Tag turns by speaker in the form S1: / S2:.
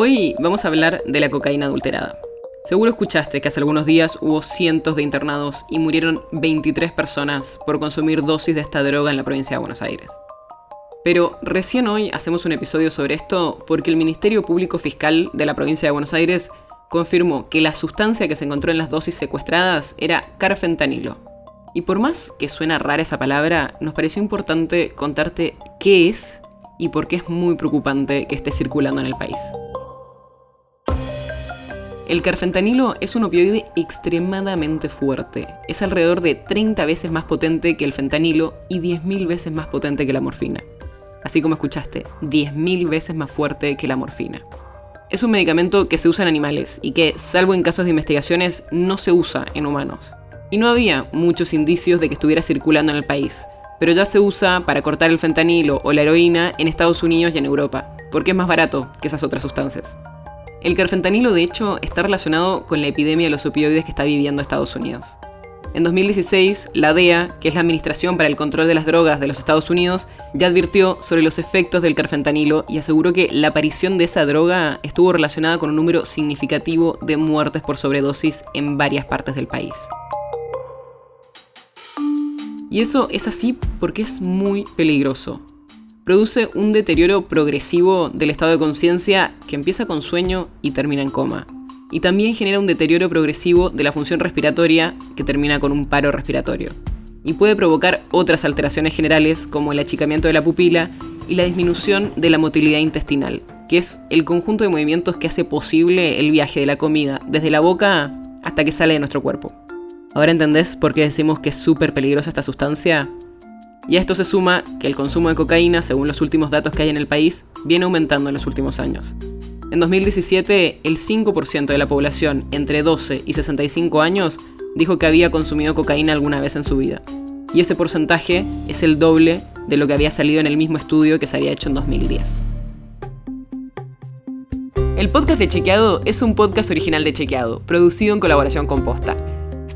S1: Hoy vamos a hablar de la cocaína adulterada. Seguro escuchaste que hace algunos días hubo cientos de internados y murieron 23 personas por consumir dosis de esta droga en la provincia de Buenos Aires. Pero recién hoy hacemos un episodio sobre esto porque el Ministerio Público Fiscal de la provincia de Buenos Aires confirmó que la sustancia que se encontró en las dosis secuestradas era carfentanilo. Y por más que suena rara esa palabra, nos pareció importante contarte qué es y por qué es muy preocupante que esté circulando en el país. El carfentanilo es un opioide extremadamente fuerte. Es alrededor de 30 veces más potente que el fentanilo y 10.000 veces más potente que la morfina. Así como escuchaste, 10.000 veces más fuerte que la morfina. Es un medicamento que se usa en animales y que, salvo en casos de investigaciones, no se usa en humanos. Y no había muchos indicios de que estuviera circulando en el país, pero ya se usa para cortar el fentanilo o la heroína en Estados Unidos y en Europa, porque es más barato que esas otras sustancias. El carfentanilo, de hecho, está relacionado con la epidemia de los opioides que está viviendo Estados Unidos. En 2016, la DEA, que es la Administración para el Control de las Drogas de los Estados Unidos, ya advirtió sobre los efectos del carfentanilo y aseguró que la aparición de esa droga estuvo relacionada con un número significativo de muertes por sobredosis en varias partes del país. Y eso es así porque es muy peligroso produce un deterioro progresivo del estado de conciencia que empieza con sueño y termina en coma. Y también genera un deterioro progresivo de la función respiratoria que termina con un paro respiratorio. Y puede provocar otras alteraciones generales como el achicamiento de la pupila y la disminución de la motilidad intestinal, que es el conjunto de movimientos que hace posible el viaje de la comida desde la boca hasta que sale de nuestro cuerpo. ¿Ahora entendés por qué decimos que es súper peligrosa esta sustancia? Y a esto se suma que el consumo de cocaína, según los últimos datos que hay en el país, viene aumentando en los últimos años. En 2017, el 5% de la población entre 12 y 65 años dijo que había consumido cocaína alguna vez en su vida. Y ese porcentaje es el doble de lo que había salido en el mismo estudio que se había hecho en 2010. El podcast de Chequeado es un podcast original de Chequeado, producido en colaboración con Posta.